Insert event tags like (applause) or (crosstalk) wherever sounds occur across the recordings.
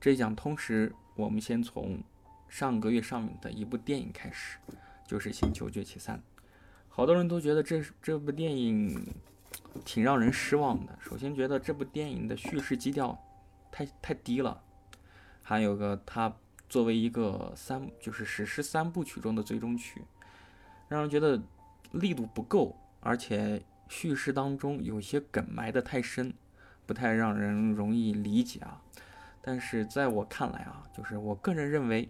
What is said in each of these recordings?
这一讲通识，我们先从上个月上映的一部电影开始，就是《星球崛起三》。好多人都觉得这这部电影挺让人失望的。首先觉得这部电影的叙事基调太太低了，还有个它作为一个三就是史诗三部曲中的最终曲，让人觉得力度不够，而且叙事当中有些梗埋得太深，不太让人容易理解啊。但是在我看来啊，就是我个人认为，《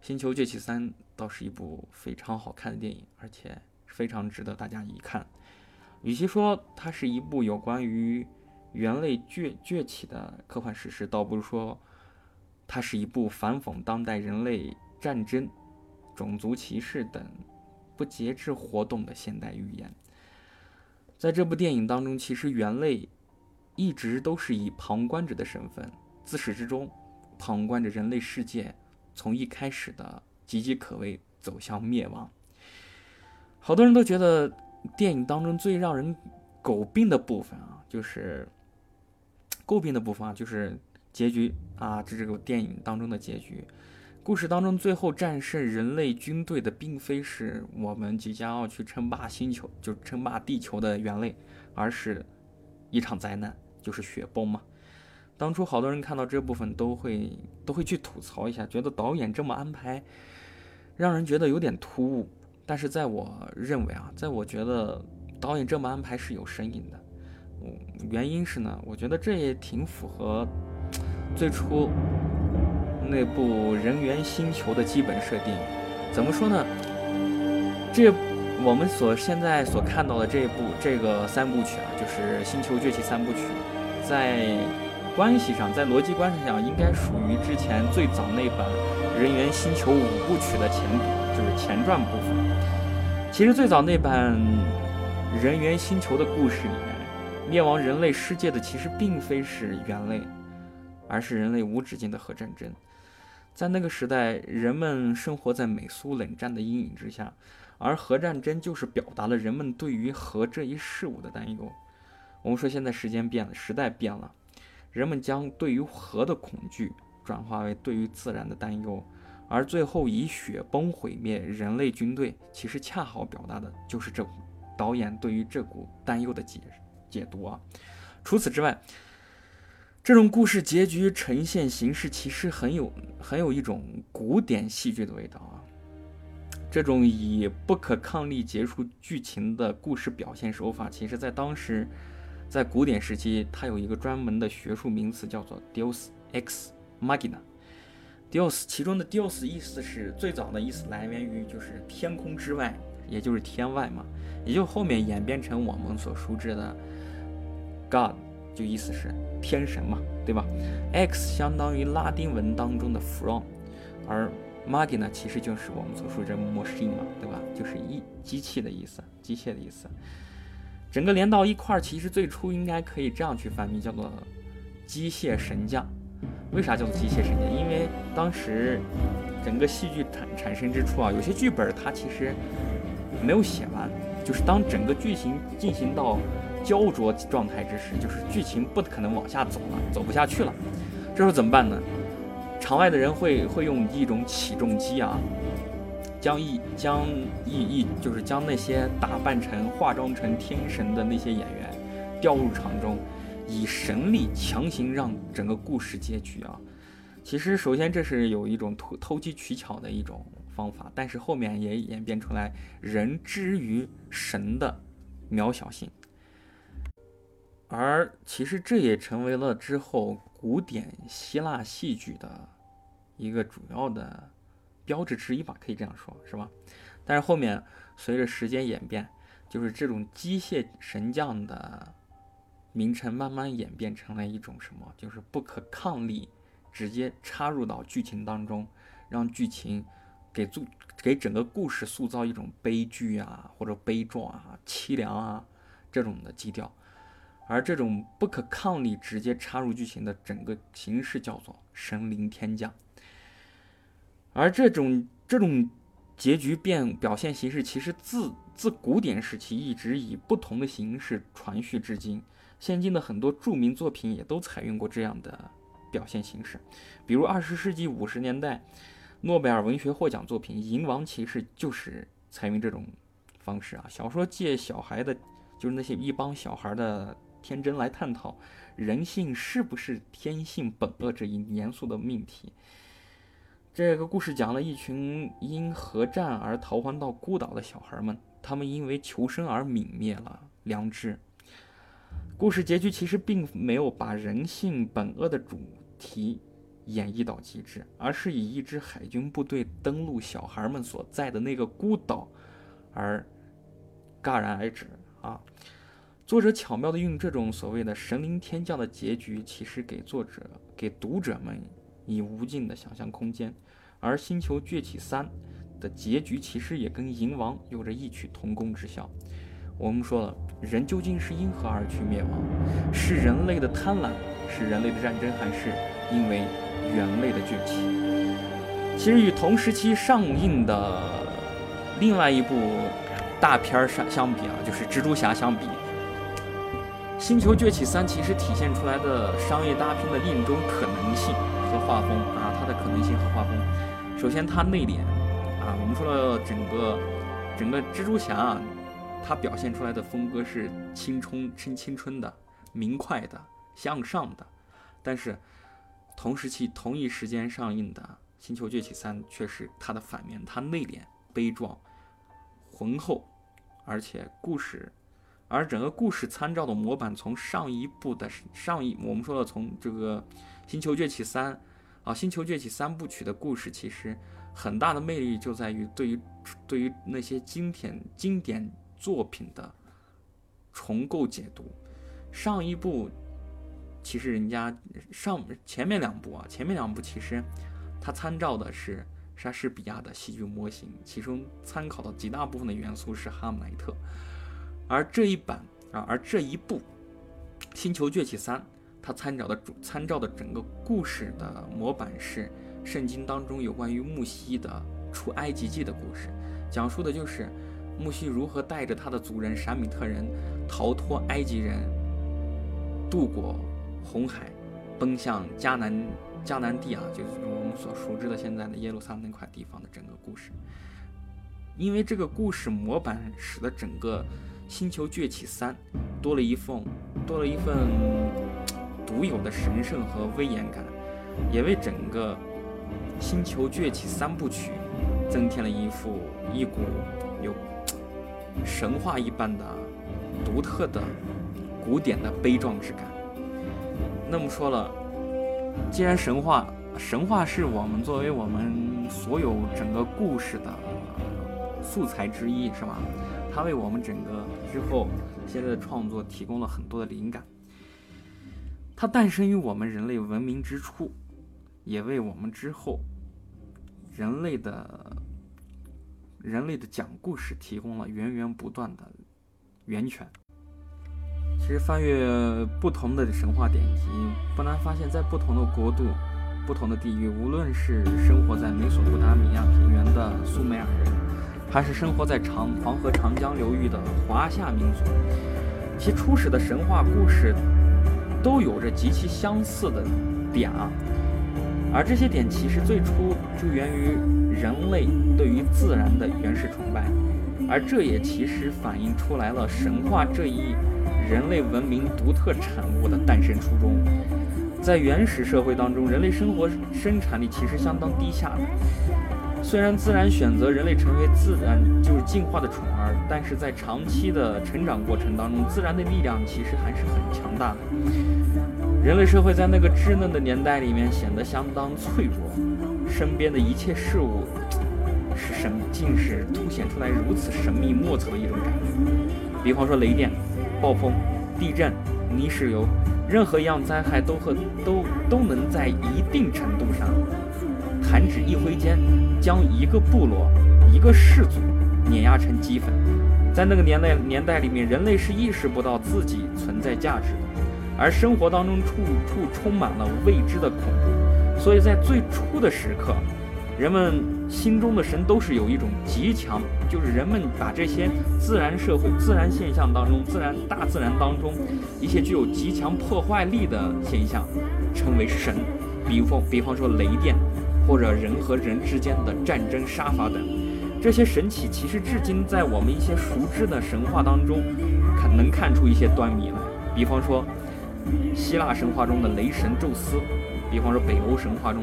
星球崛起三》倒是一部非常好看的电影，而且非常值得大家一看。与其说它是一部有关于猿类崛崛起的科幻史诗，倒不如说它是一部反讽当代人类战争、种族歧视等不节制活动的现代寓言。在这部电影当中，其实猿类一直都是以旁观者的身份。自始至终，旁观着人类世界从一开始的岌岌可危走向灭亡。好多人都觉得电影当中最让人诟病的部分啊，就是诟病的部分啊，就是结局啊，这这个电影当中的结局。故事当中最后战胜人类军队的，并非是我们即将要去称霸星球，就称霸地球的猿类，而是一场灾难，就是雪崩嘛。当初好多人看到这部分都会都会去吐槽一下，觉得导演这么安排，让人觉得有点突兀。但是在我认为啊，在我觉得导演这么安排是有深意的。嗯，原因是呢，我觉得这也挺符合最初那部《人猿星球》的基本设定。怎么说呢？这我们所现在所看到的这一部这个三部曲啊，就是《星球崛起》三部曲，在。关系上，在逻辑关系上，应该属于之前最早那本《人猿星球》五部曲的前部，就是前传部分。其实最早那版《人猿星球》的故事里面，灭亡人类世界的其实并非是猿类，而是人类无止境的核战争。在那个时代，人们生活在美苏冷战的阴影之下，而核战争就是表达了人们对于核这一事物的担忧。我们说，现在时间变了，时代变了。人们将对于核的恐惧转化为对于自然的担忧，而最后以雪崩毁灭人类军队，其实恰好表达的就是这导演对于这股担忧的解解读啊。除此之外，这种故事结局呈现形式其实很有很有一种古典戏剧的味道啊。这种以不可抗力结束剧情的故事表现手法，其实在当时。在古典时期，它有一个专门的学术名词，叫做 Deus ex machina。Deus 其中的 Deus 意思是最早的意思来源于就是天空之外，也就是天外嘛，也就后面演变成我们所熟知的 God，就意思是天神嘛，对吧？X 相当于拉丁文当中的 from，而 machina 其实就是我们所熟知的 machine 嘛，对吧？就是一机器的意思，机械的意思。整个连到一块儿，其实最初应该可以这样去翻译，叫做“机械神将”。为啥叫做机械神将？因为当时整个戏剧产产生之初啊，有些剧本它其实没有写完，就是当整个剧情进行到焦灼状态之时，就是剧情不可能往下走了，走不下去了，这时候怎么办呢？场外的人会会用一种起重机啊。将一将一一就是将那些打扮成化妆成天神的那些演员调入场中，以神力强行让整个故事结局啊。其实首先这是有一种偷偷机取巧的一种方法，但是后面也演变出来人之于神的渺小性，而其实这也成为了之后古典希腊戏剧的一个主要的。标志之一吧，可以这样说，是吧？但是后面随着时间演变，就是这种机械神将的名称慢慢演变成了一种什么？就是不可抗力，直接插入到剧情当中，让剧情给塑给整个故事塑造一种悲剧啊，或者悲壮啊、凄凉啊这种的基调。而这种不可抗力直接插入剧情的整个形式叫做神灵天降。而这种这种结局变表现形式，其实自自古典时期一直以不同的形式传续至今。现今的很多著名作品也都采用过这样的表现形式。比如二十世纪五十年代诺贝尔文学获奖作品《银王骑士》就是采用这种方式啊，小说借小孩的，就是那些一帮小孩的天真来探讨人性是不是天性本恶这一严肃的命题。这个故事讲了一群因核战而逃荒到孤岛的小孩们，他们因为求生而泯灭了良知。故事结局其实并没有把人性本恶的主题演绎到极致，而是以一支海军部队登陆小孩们所在的那个孤岛而戛然而止啊。作者巧妙地用这种所谓的神灵天降的结局，其实给作者给读者们。以无尽的想象空间，而《星球崛起三》的结局其实也跟《银王》有着异曲同工之效。我们说了，人究竟是因何而去灭亡？是人类的贪婪，是人类的战争，还是因为猿类的崛起？其实与同时期上映的另外一部大片儿相相比啊，就是《蜘蛛侠》相比，《星球崛起三》其实体现出来的商业大片的另一种可能性。画风啊，它的可能性和画风。首先，它内敛啊，我们说了整个整个蜘蛛侠啊，它表现出来的风格是青春、青青春的、明快的、向上的。但是，同时期同一时间上映的《星球崛起三》却是它的反面，它内敛、悲壮、浑厚，而且故事，而整个故事参照的模板从上一部的上一，我们说了从这个。《星球崛起三》啊，《星球崛起》三部曲的故事其实很大的魅力就在于对于对于那些经典经典作品的重构解读。上一部其实人家上前面两部啊，前面两部其实它参照的是莎士比亚的戏剧模型，其中参考的极大部分的元素是《哈姆莱特》，而这一版啊，而这一部《星球崛起三》。他参照的主参照的整个故事的模板是圣经当中有关于木西的出埃及记的故事，讲述的就是木西如何带着他的族人闪米特人逃脱埃及人，渡过红海，奔向迦南迦南地啊，就是我们所熟知的现在的耶路撒冷那块地方的整个故事。因为这个故事模板使得整个星球崛起三多了一份多了一份。独有的神圣和威严感，也为整个《星球崛起》三部曲增添了一副一股有神话一般的独特的古典的悲壮之感。那么说了，既然神话，神话是我们作为我们所有整个故事的素材之一，是吧？它为我们整个之后现在的创作提供了很多的灵感。它诞生于我们人类文明之初，也为我们之后人类的人类的讲故事提供了源源不断的源泉。其实翻阅不同的神话典籍，不难发现，在不同的国度、不同的地域，无论是生活在美索不达米亚平原的苏美尔人，还是生活在长黄河长江流域的华夏民族，其初始的神话故事。都有着极其相似的点啊，而这些点其实最初就源于人类对于自然的原始崇拜，而这也其实反映出来了神话这一人类文明独特产物的诞生初衷。在原始社会当中，人类生活生产力其实相当低下的。虽然自然选择人类成为自然就是进化的宠儿，但是在长期的成长过程当中，自然的力量其实还是很强大的。人类社会在那个稚嫩的年代里面显得相当脆弱，身边的一切事物是神，竟是凸显出来如此神秘莫测的一种感觉。比方说雷电、暴风、地震、泥石流，任何一样灾害都和都都能在一定程度上。弹指一挥间，将一个部落、一个氏族碾压成齑粉。在那个年代年代里面，人类是意识不到自己存在价值的，而生活当中处处充满了未知的恐怖。所以在最初的时刻，人们心中的神都是有一种极强，就是人们把这些自然社会、自然现象当中、自然大自然当中一些具有极强破坏力的现象称为神。比方比方说雷电，或者人和人之间的战争杀伐等，这些神奇其实至今在我们一些熟知的神话当中，看能看出一些端倪来。比方说希腊神话中的雷神宙斯，比方说北欧神话中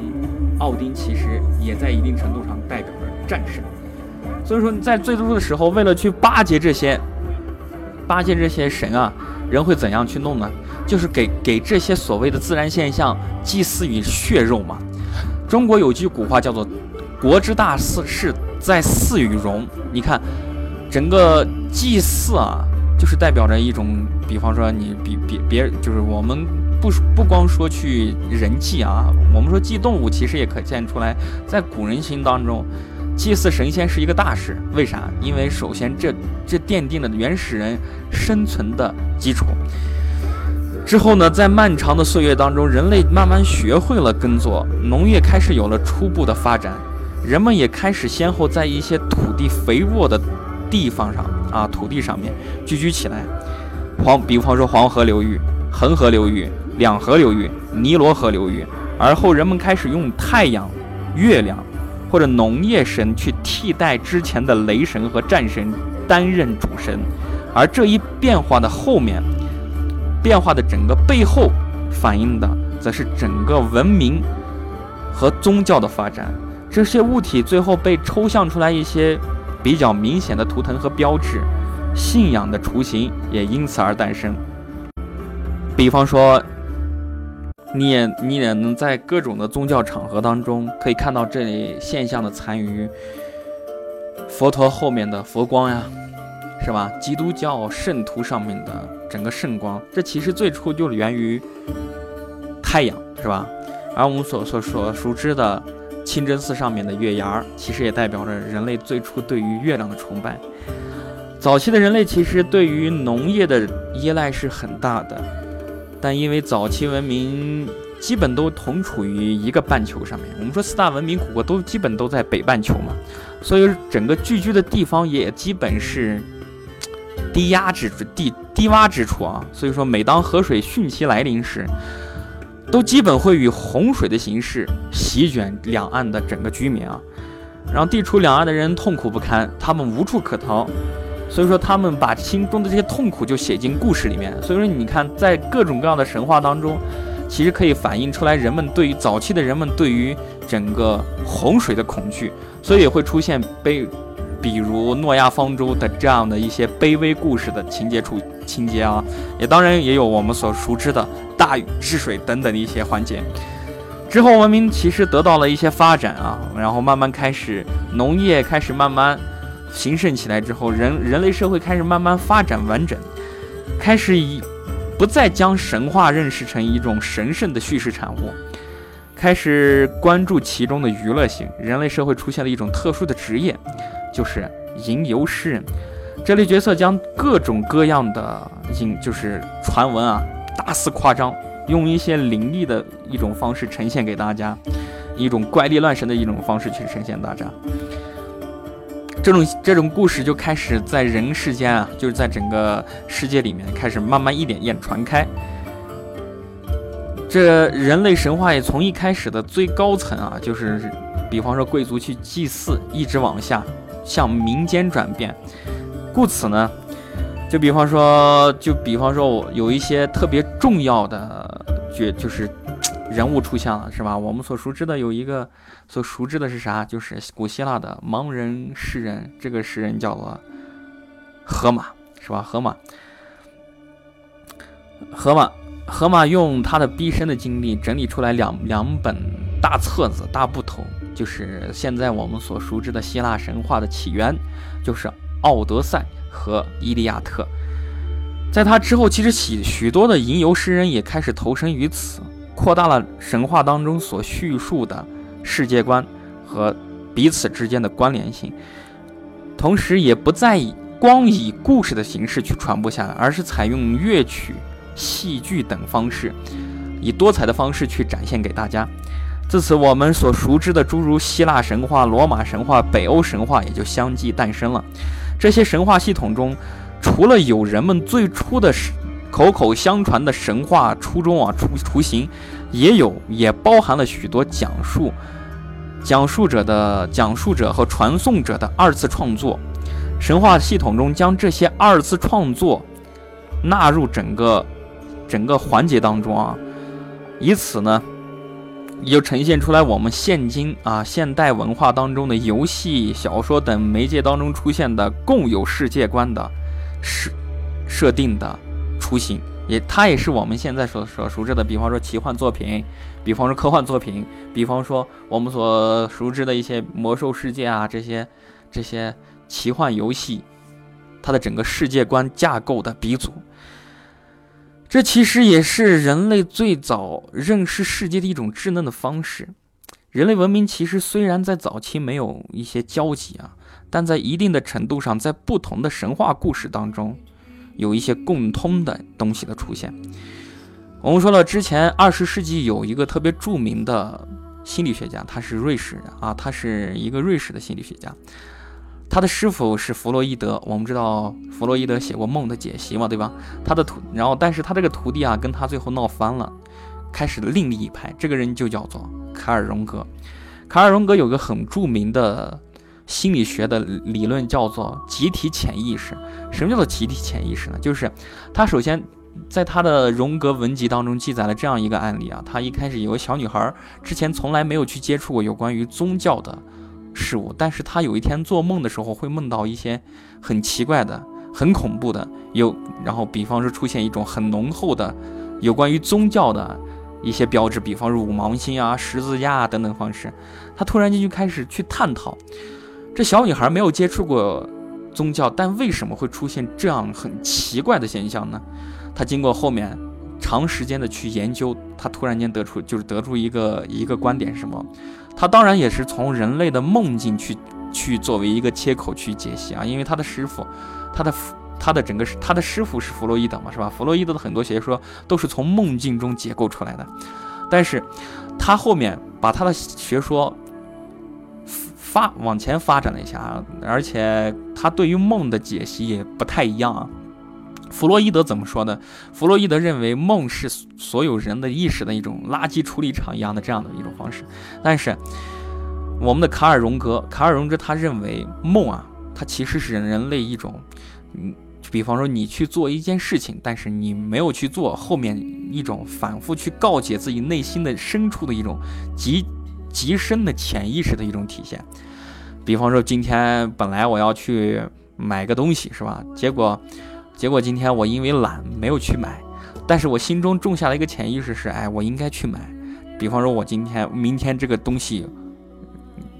奥丁，其实也在一定程度上代表着战神。所以说，在最初的时候，为了去巴结这些巴结这些神啊，人会怎样去弄呢？就是给给这些所谓的自然现象祭祀与血肉嘛。中国有句古话叫做“国之大事，是在祀与戎”。你看，整个祭祀啊，就是代表着一种，比方说你比别别，就是我们不不光说去人祭啊，我们说祭动物，其实也可见出来，在古人心当中，祭祀神仙是一个大事。为啥？因为首先这这奠定了原始人生存的基础。之后呢，在漫长的岁月当中，人类慢慢学会了耕作，农业开始有了初步的发展，人们也开始先后在一些土地肥沃的地方上啊，土地上面聚居起来。黄，比方说黄河流域、恒河流域、两河流域、尼罗河流域。而后，人们开始用太阳、月亮或者农业神去替代之前的雷神和战神担任主神，而这一变化的后面。变化的整个背后，反映的则是整个文明和宗教的发展。这些物体最后被抽象出来一些比较明显的图腾和标志，信仰的雏形也因此而诞生。比方说，你也你也能在各种的宗教场合当中可以看到这类现象的残余。佛陀后面的佛光呀，是吧？基督教圣徒上面的。整个圣光，这其实最初就源于太阳，是吧？而我们所所所熟知的清真寺上面的月牙儿，其实也代表着人类最初对于月亮的崇拜。早期的人类其实对于农业的依赖是很大的，但因为早期文明基本都同处于一个半球上面，我们说四大文明古国都基本都在北半球嘛，所以整个聚居的地方也基本是低压之地。低洼之处啊，所以说每当河水汛期来临时，都基本会以洪水的形式席卷两岸的整个居民啊，让地处两岸的人痛苦不堪，他们无处可逃，所以说他们把心中的这些痛苦就写进故事里面。所以说你看，在各种各样的神话当中，其实可以反映出来人们对于早期的人们对于整个洪水的恐惧，所以也会出现悲。比如诺亚方舟的这样的一些卑微故事的情节处情节啊，也当然也有我们所熟知的大禹治水等等的一些环节。之后文明其实得到了一些发展啊，然后慢慢开始农业开始慢慢兴盛起来之后，人人类社会开始慢慢发展完整，开始以不再将神话认识成一种神圣的叙事产物，开始关注其中的娱乐性，人类社会出现了一种特殊的职业。就是吟游诗人这类角色，将各种各样的吟就是传闻啊，大肆夸张，用一些灵异的一种方式呈现给大家，一种怪力乱神的一种方式去呈现大家。这种这种故事就开始在人世间啊，就是在整个世界里面开始慢慢一点一点传开。这人类神话也从一开始的最高层啊，就是比方说贵族去祭祀，一直往下。向民间转变，故此呢，就比方说，就比方说，我有一些特别重要的角，就是 (tsk) 人物出现了，是吧？我们所熟知的有一个，所熟知的是啥？就是古希腊的盲人诗人，这个诗人叫做荷马，是吧？荷马，荷马，荷马用他的毕生的经历整理出来两两本大册子、大部头。就是现在我们所熟知的希腊神话的起源，就是《奥德赛》和《伊利亚特》。在他之后，其实许许多的吟游诗人也开始投身于此，扩大了神话当中所叙述的世界观和彼此之间的关联性，同时也不再以光以故事的形式去传播下来，而是采用乐曲、戏剧等方式，以多彩的方式去展现给大家。自此，我们所熟知的诸如希腊神话、罗马神话、北欧神话也就相继诞生了。这些神话系统中，除了有人们最初的口口相传的神话初衷啊雏雏形，也有也包含了许多讲述讲述者的讲述者和传颂者的二次创作。神话系统中将这些二次创作纳入整个整个环节当中啊，以此呢。也就呈现出来我们现今啊现代文化当中的游戏、小说等媒介当中出现的共有世界观的设设定的雏形，也它也是我们现在所所熟知的，比方说奇幻作品，比方说科幻作品，比方说我们所熟知的一些魔兽世界啊这些这些奇幻游戏，它的整个世界观架构的鼻祖。这其实也是人类最早认识世界的一种稚嫩的方式。人类文明其实虽然在早期没有一些交集啊，但在一定的程度上，在不同的神话故事当中，有一些共通的东西的出现。我们说了，之前二十世纪有一个特别著名的心理学家，他是瑞士人啊，他是一个瑞士的心理学家。他的师傅是弗洛伊德，我们知道弗洛伊德写过《梦的解析》嘛，对吧？他的徒，然后但是他这个徒弟啊，跟他最后闹翻了，开始另立一派。这个人就叫做卡尔荣格。卡尔荣格有个很著名的心理学的理论，叫做集体潜意识。什么叫做集体潜意识呢？就是他首先在他的荣格文集当中记载了这样一个案例啊，他一开始有个小女孩，之前从来没有去接触过有关于宗教的。事物，但是他有一天做梦的时候会梦到一些很奇怪的、很恐怖的，有然后比方说出现一种很浓厚的有关于宗教的一些标志，比方说五芒星啊、十字架啊等等方式，他突然间就开始去探讨。这小女孩没有接触过宗教，但为什么会出现这样很奇怪的现象呢？他经过后面长时间的去研究，他突然间得出就是得出一个一个观点是什么？他当然也是从人类的梦境去去作为一个切口去解析啊，因为他的师傅，他的他的整个他的师傅是弗洛伊德嘛，是吧？弗洛伊德的很多学说都是从梦境中解构出来的，但是他后面把他的学说发往前发展了一下，而且他对于梦的解析也不太一样啊。弗洛伊德怎么说呢？弗洛伊德认为梦是所有人的意识的一种垃圾处理厂一样的这样的一种方式，但是我们的卡尔荣格，卡尔荣格他认为梦啊，它其实是人类一种，嗯，比方说你去做一件事情，但是你没有去做，后面一种反复去告诫自己内心的深处的一种极极深的潜意识的一种体现。比方说今天本来我要去买个东西，是吧？结果。结果今天我因为懒没有去买，但是我心中种下了一个潜意识是，哎，我应该去买。比方说，我今天、明天这个东西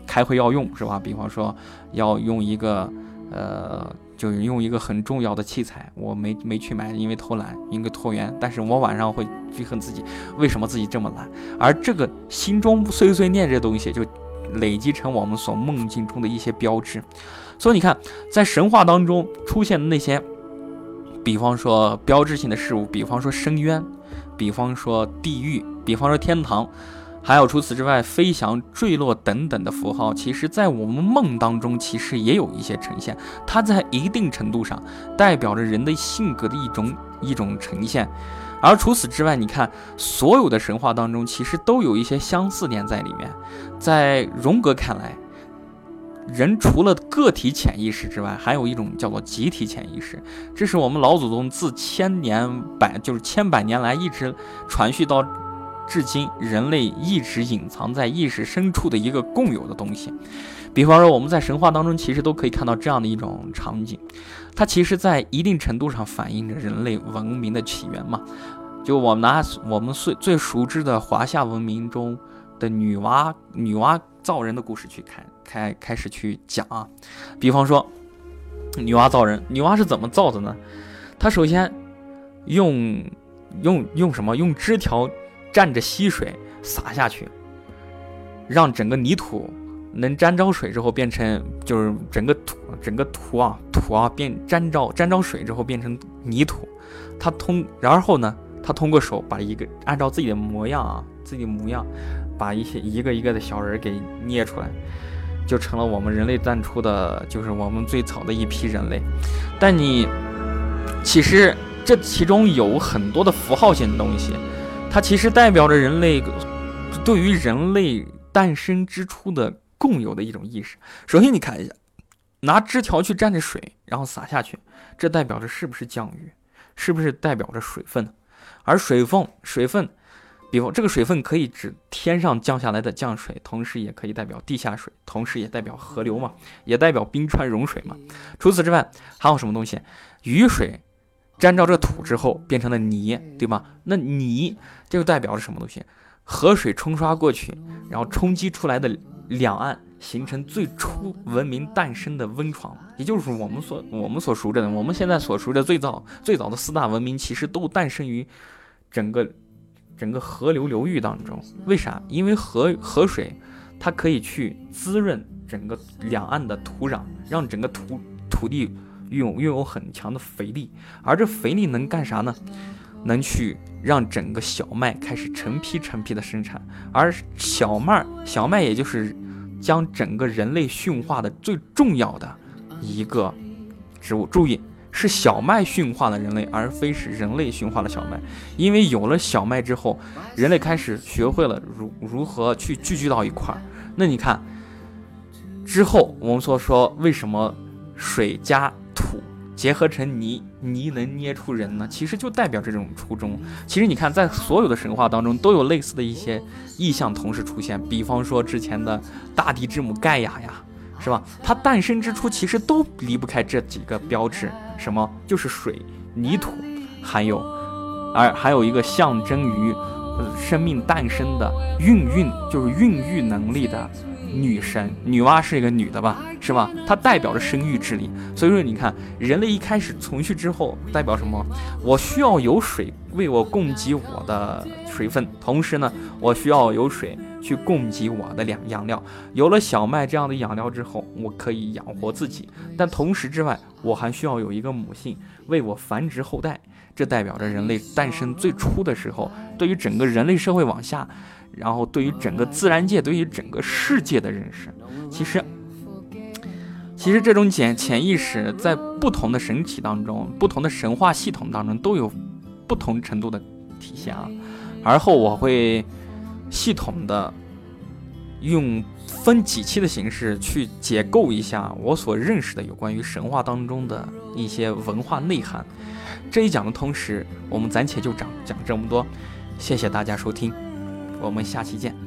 开会要用，是吧？比方说要用一个，呃，就是用一个很重要的器材，我没没去买，因为偷懒，因为拖延。但是我晚上会去恨自己，为什么自己这么懒？而这个心中碎碎念这东西，就累积成我们所梦境中的一些标志。所以你看，在神话当中出现的那些。比方说标志性的事物，比方说深渊，比方说地狱，比方说天堂，还有除此之外飞翔、坠落等等的符号，其实在我们梦当中，其实也有一些呈现。它在一定程度上代表着人的性格的一种一种呈现。而除此之外，你看所有的神话当中，其实都有一些相似点在里面。在荣格看来。人除了个体潜意识之外，还有一种叫做集体潜意识，这是我们老祖宗自千年百就是千百年来一直传续到至今，人类一直隐藏在意识深处的一个共有的东西。比方说，我们在神话当中其实都可以看到这样的一种场景，它其实在一定程度上反映着人类文明的起源嘛。就我们拿我们最最熟知的华夏文明中的女娲女娲造人的故事去看。开开始去讲啊，比方说，女娲造人，女娲是怎么造的呢？她首先用用用什么？用枝条蘸着溪水洒下去，让整个泥土能沾着水之后变成，就是整个土整个土啊土啊变沾着沾着水之后变成泥土。她通然后呢，她通过手把一个按照自己的模样啊自己模样，把一些一个一个的小人给捏出来。就成了我们人类诞出的，就是我们最早的一批人类。但你其实这其中有很多的符号性的东西，它其实代表着人类对于人类诞生之初的共有的一种意识。首先，你看一下，拿枝条去蘸着水，然后洒下去，这代表着是不是降雨？是不是代表着水分？而水分，水分。比方这个水分可以指天上降下来的降水，同时也可以代表地下水，同时也代表河流嘛，也代表冰川融水嘛。除此之外，还有什么东西？雨水沾着这土之后变成了泥，对吧？那泥这就代表着什么东西？河水冲刷过去，然后冲击出来的两岸形成最初文明诞生的温床，也就是我们所我们所熟知的，我们现在所熟知的最早最早的四大文明，其实都诞生于整个。整个河流流域当中，为啥？因为河河水，它可以去滋润整个两岸的土壤，让整个土土地拥拥有很强的肥力。而这肥力能干啥呢？能去让整个小麦开始成批成批的生产。而小麦，小麦也就是将整个人类驯化的最重要的一个植物。注意。是小麦驯化了人类，而非是人类驯化了小麦。因为有了小麦之后，人类开始学会了如如何去聚集到一块儿。那你看，之后我们所说为什么水加土结合成泥，泥能捏出人呢？其实就代表这种初衷。其实你看，在所有的神话当中都有类似的一些意象同时出现，比方说之前的大地之母盖亚呀。是吧？它诞生之初其实都离不开这几个标志，什么就是水、泥土，还有，而还有一个象征于生命诞生的孕育，就是孕育能力的女神。女娲是一个女的吧？是吧？它代表着生育之力。所以说，你看人类一开始存续之后，代表什么？我需要有水为我供给我的水分，同时呢，我需要有水。去供给我的养养料，有了小麦这样的养料之后，我可以养活自己。但同时之外，我还需要有一个母性为我繁殖后代。这代表着人类诞生最初的时候，对于整个人类社会往下，然后对于整个自然界、对于整个世界的认识。其实，其实这种潜潜意识在不同的神体当中、不同的神话系统当中都有不同程度的体现啊。而后我会。系统的用分几期的形式去解构一下我所认识的有关于神话当中的一些文化内涵。这一讲的同时，我们暂且就讲讲这么多。谢谢大家收听，我们下期见。